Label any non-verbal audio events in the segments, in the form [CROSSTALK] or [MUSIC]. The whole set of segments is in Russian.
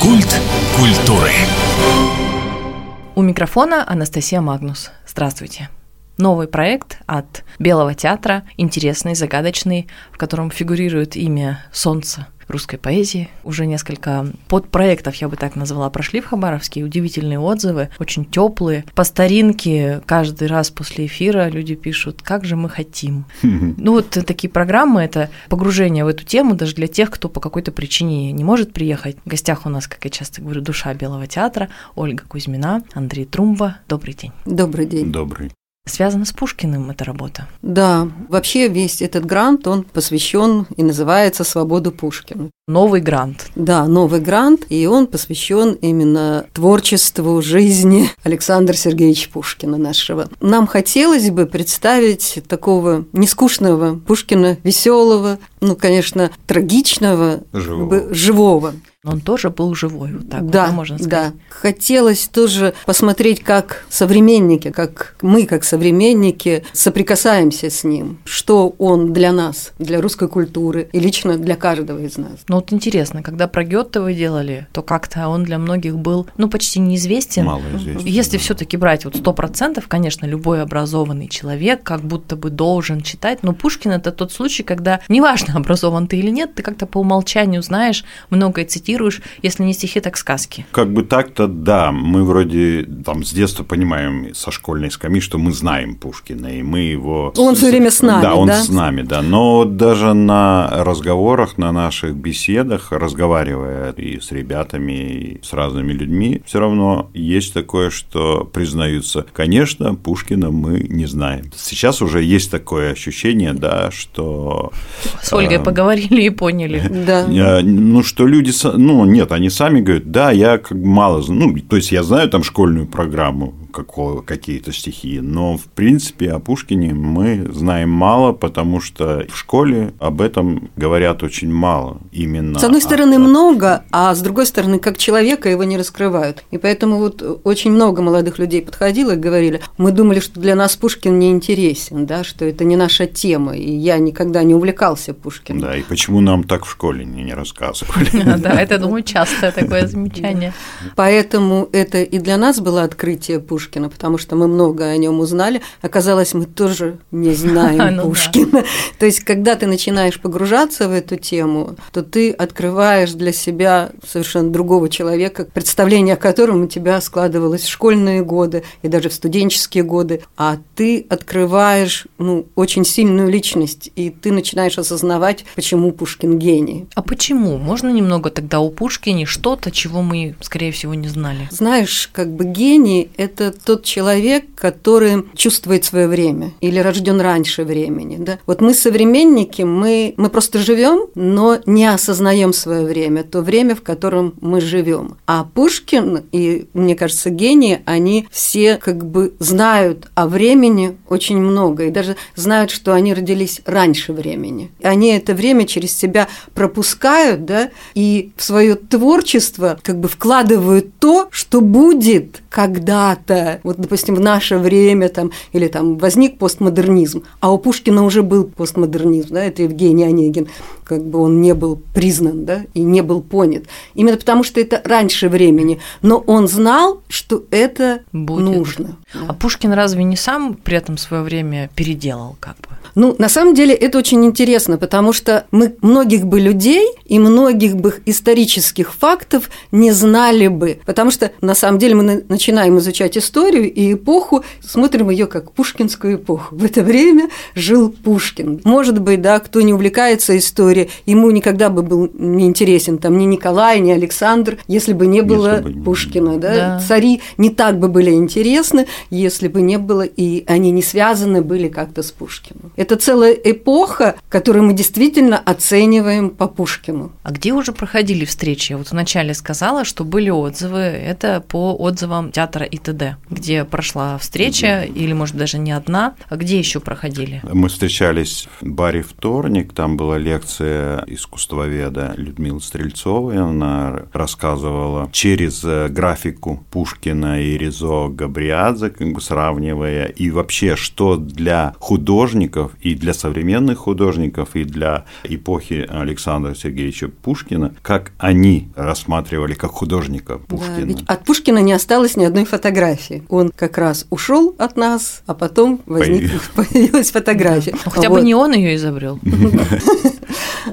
Культ культуры. У микрофона Анастасия Магнус. Здравствуйте. Новый проект от Белого театра, интересный, загадочный, в котором фигурирует имя Солнца русской поэзии. Уже несколько подпроектов, я бы так назвала, прошли в Хабаровске. Удивительные отзывы, очень теплые. По старинке каждый раз после эфира люди пишут, как же мы хотим. Ну вот такие программы, это погружение в эту тему даже для тех, кто по какой-то причине не может приехать. В гостях у нас, как я часто говорю, душа Белого театра, Ольга Кузьмина, Андрей Трумба. Добрый день. Добрый день. Добрый. Связано с Пушкиным эта работа. Да, вообще весь этот грант, он посвящен и называется «Свободу Пушкина». Новый грант. Да, новый грант, и он посвящен именно творчеству жизни Александра Сергеевича Пушкина нашего. Нам хотелось бы представить такого нескучного Пушкина, веселого, ну, конечно, трагичного, живого. живого. Он тоже был живой, вот так да, вот, можно сказать. Да, хотелось тоже посмотреть, как современники, как мы, как современники, соприкасаемся с ним, что он для нас, для русской культуры и лично для каждого из нас. Ну вот интересно, когда про Гетте вы делали, то как-то он для многих был, ну, почти неизвестен. Мало известен. Если да. все таки брать вот сто процентов, конечно, любой образованный человек как будто бы должен читать, но Пушкин – это тот случай, когда неважно, [LAUGHS] образован ты или нет, ты как-то по умолчанию знаешь, многое цитируешь, если не стихи, так сказки. Как бы так-то, да, мы вроде там с детства понимаем со школьной скамьи, что мы знаем Пушкина, и мы его… Он все время с нами, да? он да? с нами, да. Но даже на разговорах, на наших беседах, разговаривая и с ребятами, и с разными людьми, все равно есть такое, что признаются, конечно, Пушкина мы не знаем. Сейчас уже есть такое ощущение, да, что… С Ольгой э, поговорили и поняли. Да. Э, Ну, что люди, ну, нет, они сами говорят, да, я как мало, ну, то есть я знаю там школьную программу, какого, какие-то стихи, но, в принципе, о Пушкине мы знаем мало, потому что в школе об этом говорят очень мало именно. С одной стороны, много, а с другой стороны, как человека его не раскрывают. И поэтому вот очень много молодых людей подходило и говорили, мы думали, что для нас Пушкин не интересен, да, что это не наша тема, и я никогда не увлекался Пушкиным. Да, и почему нам так в школе не, не рассказывали? [LAUGHS] Да, это, думаю, частое такое замечание. Поэтому это и для нас было открытие Пушкина, потому что мы много о нем узнали. Оказалось, мы тоже не знаем [LAUGHS] Ну. Пушкина. То есть, когда ты начинаешь погружаться в эту тему, то ты открываешь для себя совершенно другого человека, представление о котором у тебя складывалось в школьные годы и даже в студенческие годы, а ты открываешь ну, очень сильную личность, и ты начинаешь осознавать, почему Пушкин гений. А почему? Можно немного тогда о Пушкине что-то, чего мы, скорее всего, не знали? Знаешь, как бы гений – это тот человек, который чувствует свое время или рожден раньше времени. Да? Вот мы современники, мы, мы просто живем, но не осознаем свое время, то время, в котором мы живем. А Пушкин и, мне кажется, гении, они все как бы знают о времени очень много и даже знают, что они родились раньше времени. Они это время через себя пропускают, да, и в свое творчество как бы вкладывают то, что будет когда-то. Вот, допустим, в наше время там, или там возник постмодернизм, а у Пушкина уже был постмодернизм, да, это Евгений Онегин, как бы он не был признан, да, и не был понят. Именно потому, что это раньше времени. Но он знал, что это Будет. нужно. А Пушкин разве не сам при этом свое время переделал как бы? Ну, на самом деле это очень интересно, потому что мы многих бы людей и многих бы исторических фактов не знали бы, потому что на самом деле мы на- начинаем изучать историю и эпоху, смотрим ее как пушкинскую эпоху. В это время жил Пушкин. Может быть, да, кто не увлекается историей, ему никогда бы был не интересен там ни Николай, ни Александр, если бы не было бы не- Пушкина, да? Да. Цари не так бы были интересны, если бы не было, и они не связаны были как-то с Пушкиным. Это целая эпоха, которую мы действительно оцениваем по Пушкину. А где уже проходили встречи? Я вот вначале сказала, что были отзывы. Это по отзывам театра ИТД, где прошла встреча, или, может, даже не одна. А где еще проходили? Мы встречались в баре «Вторник», там была лекция работы искусствоведа Людмилы Стрельцовой. Она рассказывала через э, графику Пушкина и Ризо Габриадзе, как бы сравнивая, и вообще, что для художников и для современных художников, и для эпохи Александра Сергеевича Пушкина, как они рассматривали как художника Пушкина. Да, ведь от Пушкина не осталось ни одной фотографии. Он как раз ушел от нас, а потом возник, [LAUGHS] появилась фотография. Хотя бы не он ее изобрел. [LAUGHS] [LAUGHS]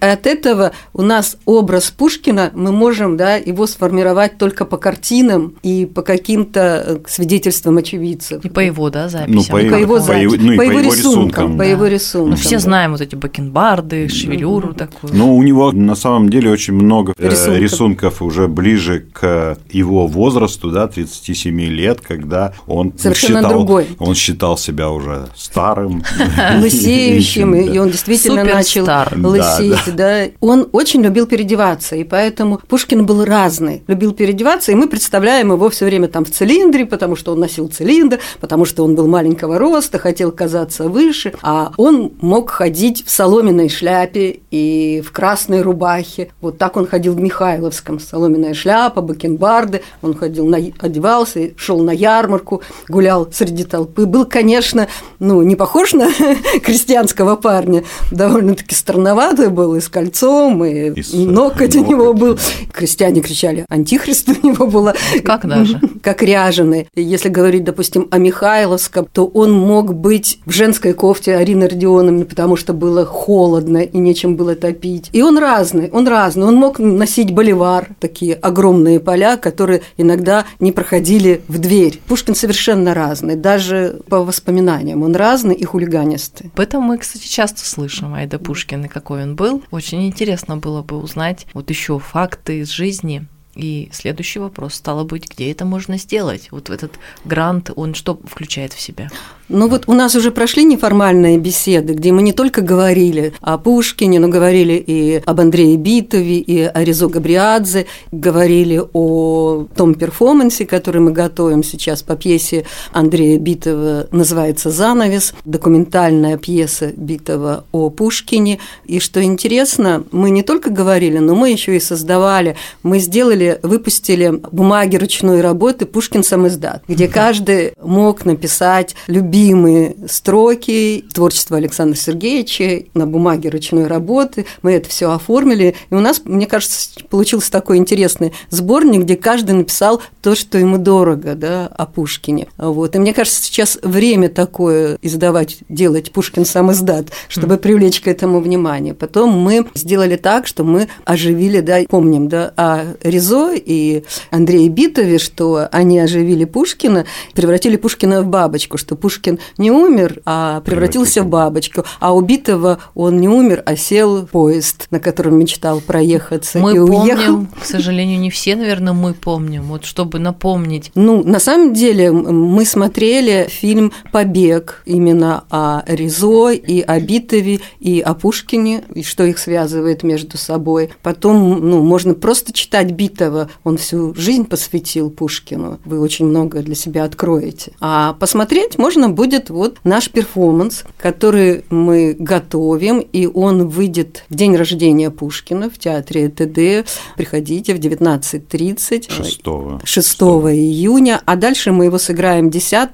От этого у нас образ Пушкина, мы можем да, его сформировать только по картинам и по каким-то э, свидетельствам очевидцев. И по его, да, записям. Ну, по, и по его, по, его, ну, по, его, рисункам. рисункам по да. его рисункам. Ну, все да. знаем вот эти бакенбарды, шевелюру такую. Ну, у него на самом деле очень много э, рисунков, рисунков уже ближе к его возрасту, да, 37 лет, когда он Совершенно считал, другой. он считал себя уже старым. [LAUGHS] Лысеющим, и он действительно начал лысеть да, он очень любил переодеваться, и поэтому Пушкин был разный, любил переодеваться, и мы представляем его все время там в цилиндре, потому что он носил цилиндр, потому что он был маленького роста, хотел казаться выше, а он мог ходить в соломенной шляпе и в красной рубахе. Вот так он ходил в Михайловском, соломенная шляпа, бакенбарды, он ходил, на, одевался, шел на ярмарку, гулял среди толпы. Был, конечно, ну, не похож на [LAUGHS] крестьянского парня, довольно-таки странноватый был, и с кольцом, и, и ноготь у него был. Крестьяне кричали, антихрист у него было. Как даже? [LAUGHS] Как ряженый. Если говорить, допустим, о Михайловском, то он мог быть в женской кофте Арины Родионовны, потому что было холодно и нечем было топить. И он разный, он разный. Он мог носить боливар, такие огромные поля, которые иногда не проходили в дверь. Пушкин совершенно разный, даже по воспоминаниям. Он разный и хулиганистый. Об этом мы, кстати, часто слышим, Айда Пушкин, какой он был. Очень интересно было бы узнать вот еще факты из жизни и следующий вопрос стало быть, где это можно сделать? Вот этот грант, он что включает в себя? Ну вот у нас уже прошли неформальные беседы, где мы не только говорили о Пушкине, но говорили и об Андрее Битове, и о Резо Габриадзе, говорили о том перформансе, который мы готовим сейчас по пьесе Андрея Битова, называется «Занавес», документальная пьеса Битова о Пушкине. И что интересно, мы не только говорили, но мы еще и создавали, мы сделали, выпустили бумаги ручной работы «Пушкин сам издат», где каждый мог написать любимые строки творчества Александра Сергеевича на бумаге ручной работы. Мы это все оформили. И у нас, мне кажется, получился такой интересный сборник, где каждый написал то, что ему дорого да, о Пушкине. Вот. И мне кажется, сейчас время такое издавать, делать Пушкин сам издат, чтобы привлечь к этому внимание. Потом мы сделали так, что мы оживили, да, помним, да, о Ризо и Андрее Битове, что они оживили Пушкина, превратили Пушкина в бабочку, что Пушкин не умер, а превратился в бабочку, а убитого он не умер, а сел в поезд, на котором мечтал проехаться мы и помним, уехал. К сожалению, не все, наверное, мы помним, вот чтобы напомнить. Ну, на самом деле, мы смотрели фильм «Побег» именно о Ризо и о Битове, и о Пушкине, и что их связывает между собой. Потом, ну, можно просто читать Битова, он всю жизнь посвятил Пушкину, вы очень много для себя откроете. А посмотреть можно будет вот наш перформанс, который мы готовим, и он выйдет в день рождения Пушкина в театре ТД. Приходите в 19.30. 6. 6 июня, а дальше мы его сыграем 10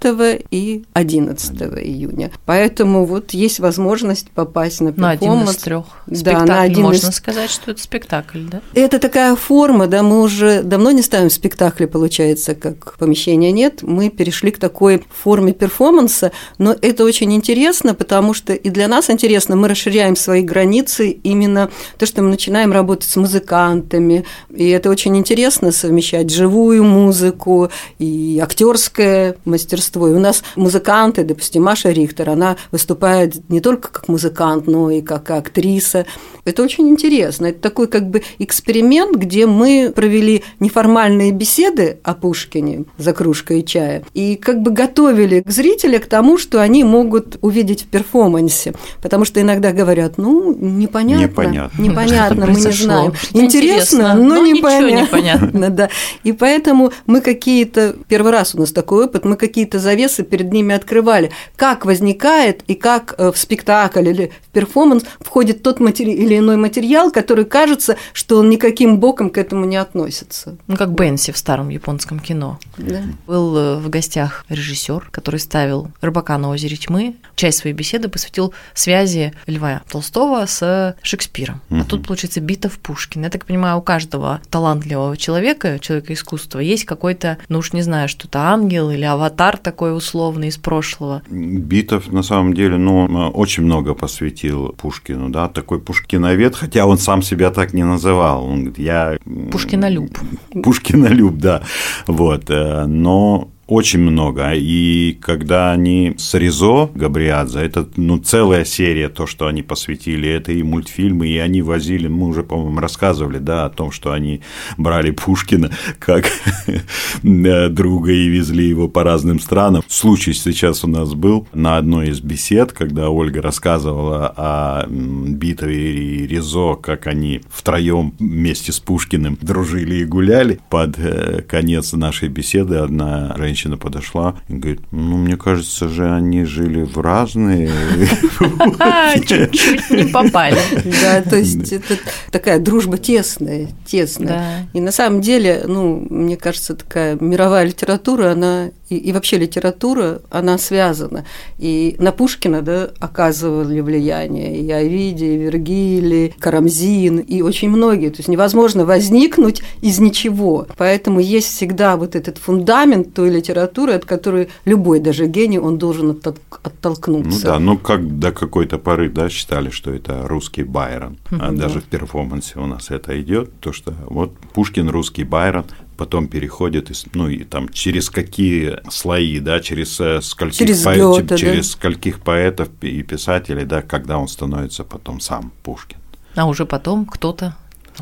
и 11 июня. Поэтому вот есть возможность попасть на перформанс. На один из трех да, на один Можно из... сказать, что это спектакль, да? Это такая форма, да, мы уже давно не ставим спектакли, получается, как помещения нет. Мы перешли к такой форме перформанса, но это очень интересно, потому что и для нас интересно, мы расширяем свои границы именно то, что мы начинаем работать с музыкантами, и это очень интересно совмещать живую музыку и актерское мастерство. И у нас музыканты, допустим, Маша Рихтер, она выступает не только как музыкант, но и как актриса. Это очень интересно. Это такой как бы эксперимент, где мы провели неформальные беседы о Пушкине за кружкой чая и как бы готовили к зрителя к тому, что они могут увидеть в перформансе. Потому что иногда говорят, ну, непонятно. Непонятно. Непонятно, мы не знаем. Интересно, но, но непонятно. непонятно. [LAUGHS] Да. И поэтому мы какие-то, первый раз у нас такой опыт, мы какие-то завесы перед ними открывали. Как возникает и как э, в спектакль или в перформанс входит тот матери... или иной материал, который кажется, что он никаким боком к этому не относится. Ну, как Бенси в старом японском кино. Да. Был э, в гостях режиссер, который ставил «Рыбака на озере тьмы». Часть своей беседы посвятил связи Льва Толстого с Шекспиром. А Мгм. тут, получается, Битов Пушкин. Я так понимаю, у каждого талантливого человека, человека искусства, есть какой-то, ну уж не знаю, что-то ангел или аватар такой условный из прошлого. Битов, на самом деле, ну, очень много посвятил Пушкину, да, такой пушкиновед, хотя он сам себя так не называл. Он говорит, я... м, Пушкинолюб. Пушкинолюб, да. Вот, э, но очень много. И когда они с Ризо Габриадзе, это ну, целая серия, то, что они посвятили, это и мультфильмы, и они возили, мы уже, по-моему, рассказывали, да, о том, что они брали Пушкина как [LAUGHS] э, друга и везли его по разным странам. Случай сейчас у нас был на одной из бесед, когда Ольга рассказывала о Битове и Ризо, как они втроем вместе с Пушкиным дружили и гуляли. Под э, конец нашей беседы одна женщина подошла и говорит, ну, мне кажется же, они жили в разные... А, чуть-чуть не попали. Да, то есть это такая дружба тесная, тесная. И на самом деле, ну, мне кажется, такая мировая литература, она и, и вообще литература, она связана. И на Пушкина, да, оказывали влияние и Овидий, и Вергилий, Карамзин, и очень многие. То есть невозможно возникнуть из ничего. Поэтому есть всегда вот этот фундамент той литературы, от которой любой даже гений, он должен оттол- Ну оттолкнуться. да, ну как до какой-то поры, да, считали, что это русский Байрон. А Мгм, даже да. в перформансе у нас это идет, то что вот Пушкин русский Байрон, потом переходит, из- ну и там через какие слои, да, через э, скольких, Через поэ- Гёте, да. через скольких поэтов и писателей, да, когда он становится потом сам Пушкин. А уже потом кто-то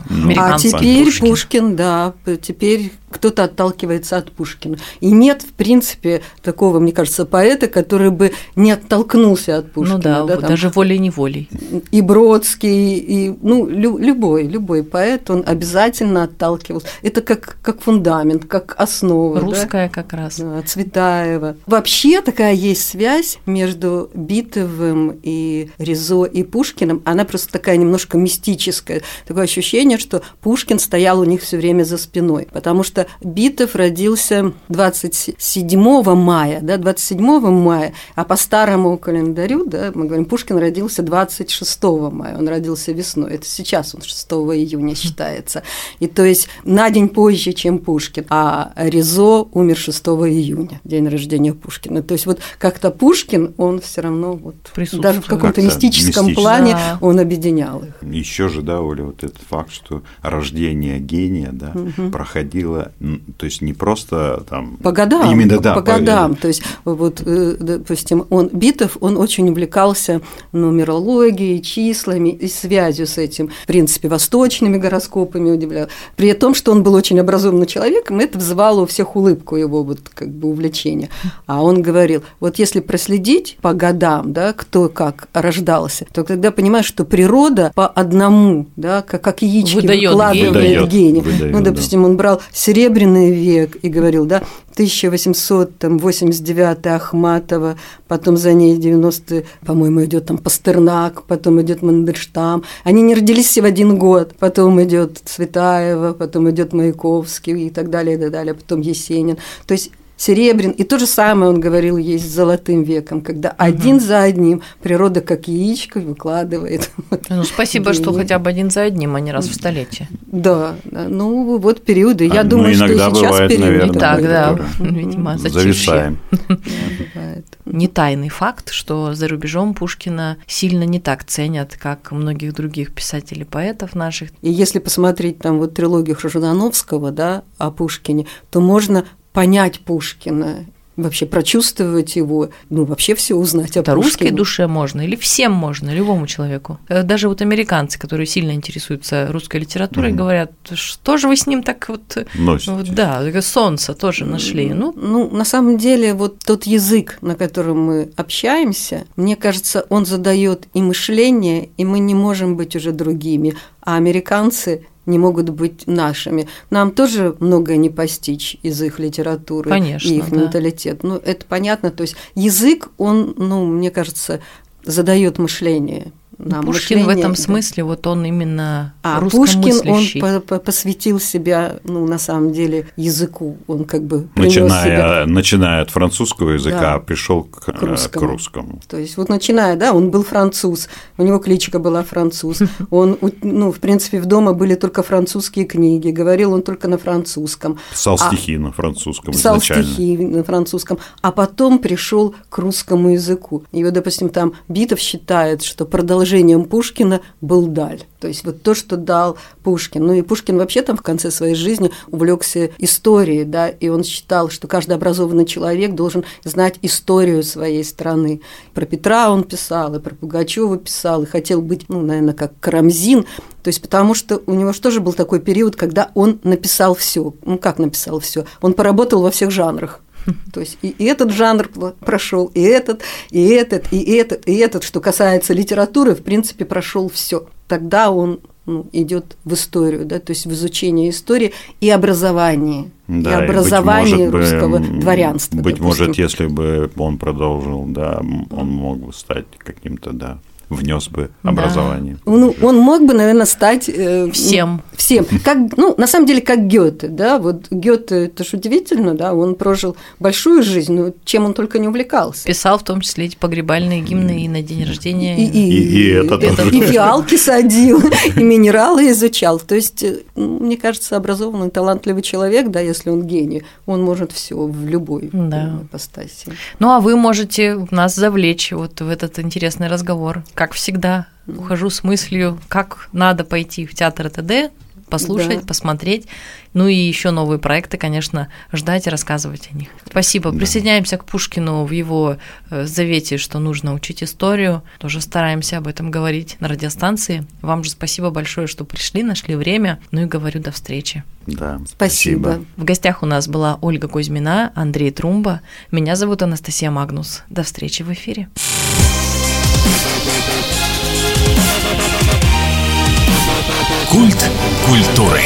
Ну, А теперь Пушкин. Пушкин. да, теперь кто-то отталкивается от Пушкина. И нет, в принципе, такого, мне кажется, поэта, который бы не оттолкнулся от Пушкина. ну да, вот там даже волей-неволей. И Бродский, и ну, лю- любой, любой поэт, он обязательно отталкивался. Это как, как фундамент, как основа. да. Русская как раз. Да, Цветаева. Вообще такая есть связь между Битовым и Ризо и Пушкиным. Она просто такая немножко мистическая. Такое ощущение, что Пушкин стоял у них все время за спиной. Потому что Битов родился 27 мая, да, 27 мая, а по старому календарю, да, мы говорим, Пушкин родился 26 мая, он родился весной. Это сейчас он 6 июня считается. И то есть на день позже, чем Пушкин. А Ризо умер 6 июня, день рождения Пушкина. То есть вот как-то Пушкин, он все равно вот даже в каком-то мистическом плане Да. он объединял их. Еще же, да, Оля, вот этот факт, что рождение гения, да, проходило, м, то есть не просто там... По годам, Именно, да, по годам. То есть, вот, э, допустим, он Битов, он очень увлекался нумерологией, числами и связью с этим, в принципе, восточными гороскопами удивлял. При том, что он был очень образованным человеком, это вызывало у всех улыбку его вот как бы увлечения. А он говорил, вот если проследить по годам, да, кто как рождался, то тогда понимаешь, что природа по одному, да, как, как яички Выдаёт выкладывает. Выдаёт, ну, да. допустим, он брал Серебряный век и говорил, да, 1889 Ахматова, потом за ней 90 по-моему, идет там Пастернак, потом идет Мандельштам. Они не родились все в один год. Потом идет Цветаева, потом идет Маяковский и так далее, и так далее, потом Есенин. То есть Серебрин. И то же самое он говорил есть с Золотым веком, когда один за одним природа как яичко выкладывает. Ну, спасибо, что Гений. хотя бы один за одним, а не раз в столетие. Да, да, ну вот периоды. Я А, ну, думаю, что иногда сейчас бывает, период наверное, И так, да, [LAUGHS] видимо, Зависаем. Не тайный факт, что за рубежом Пушкина сильно не так ценят, как многих других писателей, поэтов наших. И если посмотреть там вот трилогию Ждановского, да, о Пушкине, то можно понять Пушкина вообще прочувствовать его, ну, вообще все узнать Это о русской Пушкине. душе можно или всем можно, любому человеку. Э, Даже вот американцы, которые сильно интересуются русской литературой, Мгм. говорят, что же вы с ним так вот... Носите. вот да, солнце тоже нашли. Ну, Ну, на самом деле, вот тот язык, на котором мы общаемся, мне кажется, он задает и мышление, и мы не можем быть уже другими, а американцы не могут быть нашими. Нам тоже многое не постичь из их литературы Конечно, и их да. менталитет. Ну, это понятно. То есть язык, он, ну, мне кажется, задает мышление. Нам, Пушкин в этом да. смысле, вот он именно А Пушкин, он по- по- посвятил себя, ну, на самом деле, языку. Он как бы принес себя Начиная, начиная от французского языка, Да. а пришел к, К русскому. к русскому. То есть вот начиная, да, он был француз, у него кличка была француз, [LAUGHS] он, ну, в принципе, в дома были только французские книги, говорил он только на французском, Писал А- стихи на французском писал изначально. стихи на французском, а потом пришел к русскому языку. И вот, допустим, там Битов считает, что продолжением Пушкина был Даль. То есть вот то, что дал Пушкин. Ну и Пушкин вообще там в конце своей жизни увлекся историей, да, и он считал, что каждый образованный человек должен знать историю своей страны. Про Петра он писал, и про Пугачева писал, и хотел быть, ну, наверное, как Карамзин, то есть потому что у него же тоже был такой период, когда он написал все. Ну как написал все? Он поработал во всех жанрах. То есть и этот жанр прошел, и этот, и этот, и этот, и этот, что касается литературы, в принципе, прошел все. Тогда он ну, идет в историю, да, то есть в изучение истории и образование, Да, и и, быть образование может бы, русского м, дворянства. Быть допустим. может, если бы он продолжил, да, он мог бы стать каким-то, да, внес бы Да. образование. Ну, он мог бы, наверное, стать э, Всем. Всем. Как, ну, на самом деле, как Гёте, да, вот Гёте, это же удивительно, да, он прожил большую жизнь, но чем он только не увлекался. Писал в том числе эти погребальные гимны и на день рождения. И, и, И- и это тоже. и фиалки садил, [LAUGHS] и минералы изучал. То есть, э, ну, мне кажется, образованный, талантливый человек, да, если он гений, он может все в любой Да. э, ипостаси. Ну, а вы можете нас завлечь вот в этот интересный разговор. Как всегда, ухожу с мыслью, как надо пойти в театр ТД, послушать, Да. посмотреть. Ну и еще новые проекты, конечно, ждать и рассказывать о них. Спасибо. Да. Присоединяемся к Пушкину в его э, завете, что нужно учить историю. Тоже стараемся об этом говорить на радиостанции. Вам же спасибо большое, что пришли, нашли время. Ну и говорю до встречи. Да, Спасибо. В гостях у нас была Ольга Кузьмина, Андрей Трумба. Меня зовут Анастасия Магнус. До встречи в эфире. Культ культуры.